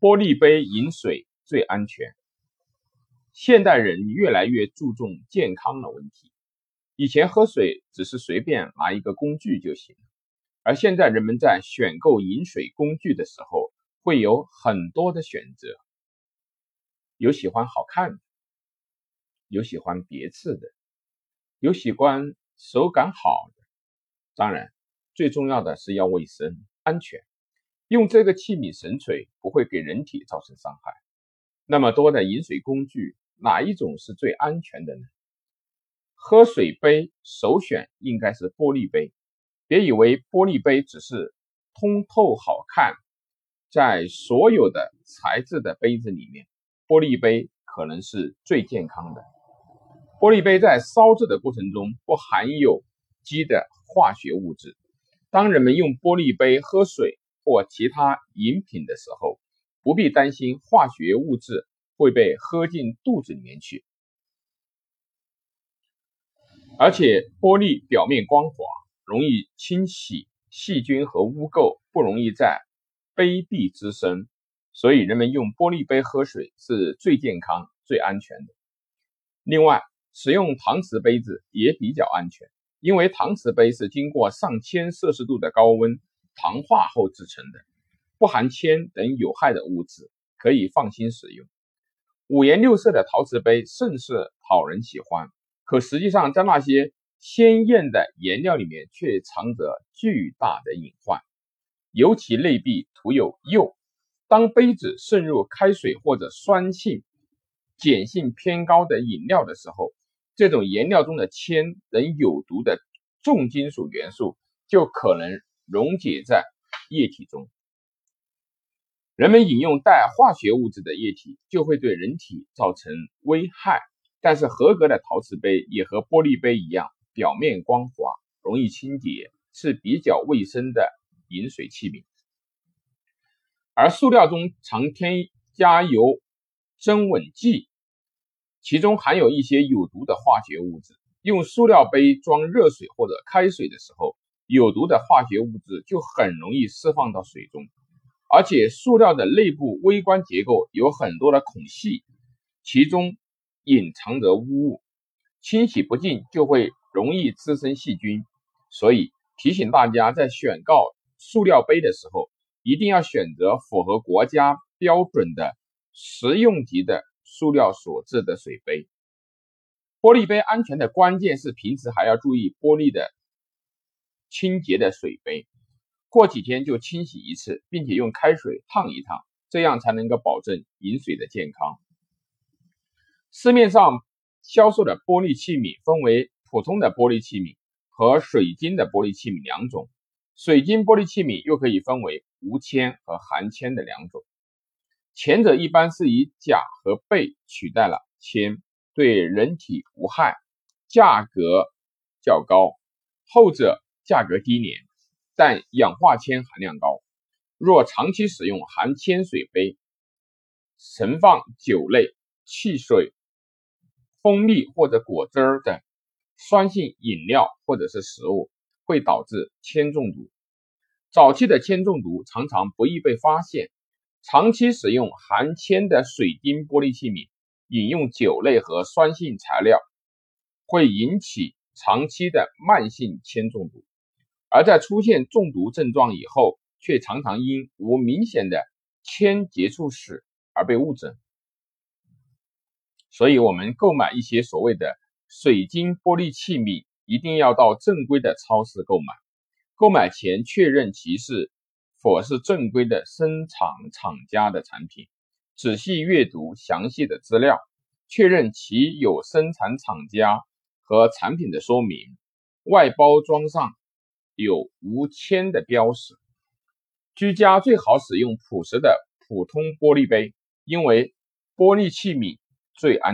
玻璃杯饮水最安全。现代人越来越注重健康的问题，以前喝水只是随便拿一个工具就行，而现在人们在选购饮水工具的时候会有很多的选择，有喜欢好看的，有喜欢别致的，有喜欢手感好的，当然最重要的是要卫生安全。用这个器皿神水不会给人体造成伤害。那么多的饮水工具，哪一种是最安全的呢？喝水杯首选应该是玻璃杯。别以为玻璃杯只是通透好看，在所有的材质的杯子里面，玻璃杯可能是最健康的。玻璃杯在烧制的过程中不含有基的化学物质。当人们用玻璃杯喝水，或其他饮品的时候，不必担心化学物质会被喝进肚子里面去。而且玻璃表面光滑，容易清洗细菌和污垢，不容易在杯壁滋生，所以人们用玻璃杯喝水是最健康、最安全的。另外，使用搪瓷杯子也比较安全，因为搪瓷杯是经过上千摄氏度的高温。糖化后制成的，不含铅等有害的物质，可以放心使用。五颜六色的陶瓷杯甚是讨人喜欢，可实际上在那些鲜艳的颜料里面却藏着巨大的隐患，尤其内壁涂有釉。当杯子渗入开水或者酸性、碱性偏高的饮料的时候，这种颜料中的铅等有毒的重金属元素就可能。溶解在液体中，人们饮用带化学物质的液体就会对人体造成危害。但是合格的陶瓷杯也和玻璃杯一样，表面光滑，容易清洁，是比较卫生的饮水器皿。而塑料中常添加有增稳剂，其中含有一些有毒的化学物质。用塑料杯装热水或者开水的时候。有毒的化学物质就很容易释放到水中，而且塑料的内部微观结构有很多的孔隙，其中隐藏着污物，清洗不净就会容易滋生细菌。所以提醒大家，在选购塑料杯的时候，一定要选择符合国家标准的食用级的塑料所制的水杯。玻璃杯安全的关键是平时还要注意玻璃的。清洁的水杯，过几天就清洗一次，并且用开水烫一烫，这样才能够保证饮水的健康。市面上销售的玻璃器皿分为普通的玻璃器皿和水晶的玻璃器皿两种，水晶玻璃器皿又可以分为无铅和含铅的两种。前者一般是以钾和钡取代了铅，对人体无害，价格较高；后者。价格低廉，但氧化铅含量高。若长期使用含铅水杯，盛放酒类、汽水、蜂蜜或者果汁儿等酸性饮料或者是食物，会导致铅中毒。早期的铅中毒常常不易被发现。长期使用含铅的水晶玻璃器皿，饮用酒类和酸性材料，会引起长期的慢性铅中毒。而在出现中毒症状以后，却常常因无明显的铅接触史而被误诊。所以，我们购买一些所谓的水晶玻璃器皿，一定要到正规的超市购买。购买前确认其是否是正规的生产厂家的产品，仔细阅读详细的资料，确认其有生产厂家和产品的说明，外包装上。有无铅的标识。居家最好使用朴实的普通玻璃杯，因为玻璃器皿最安。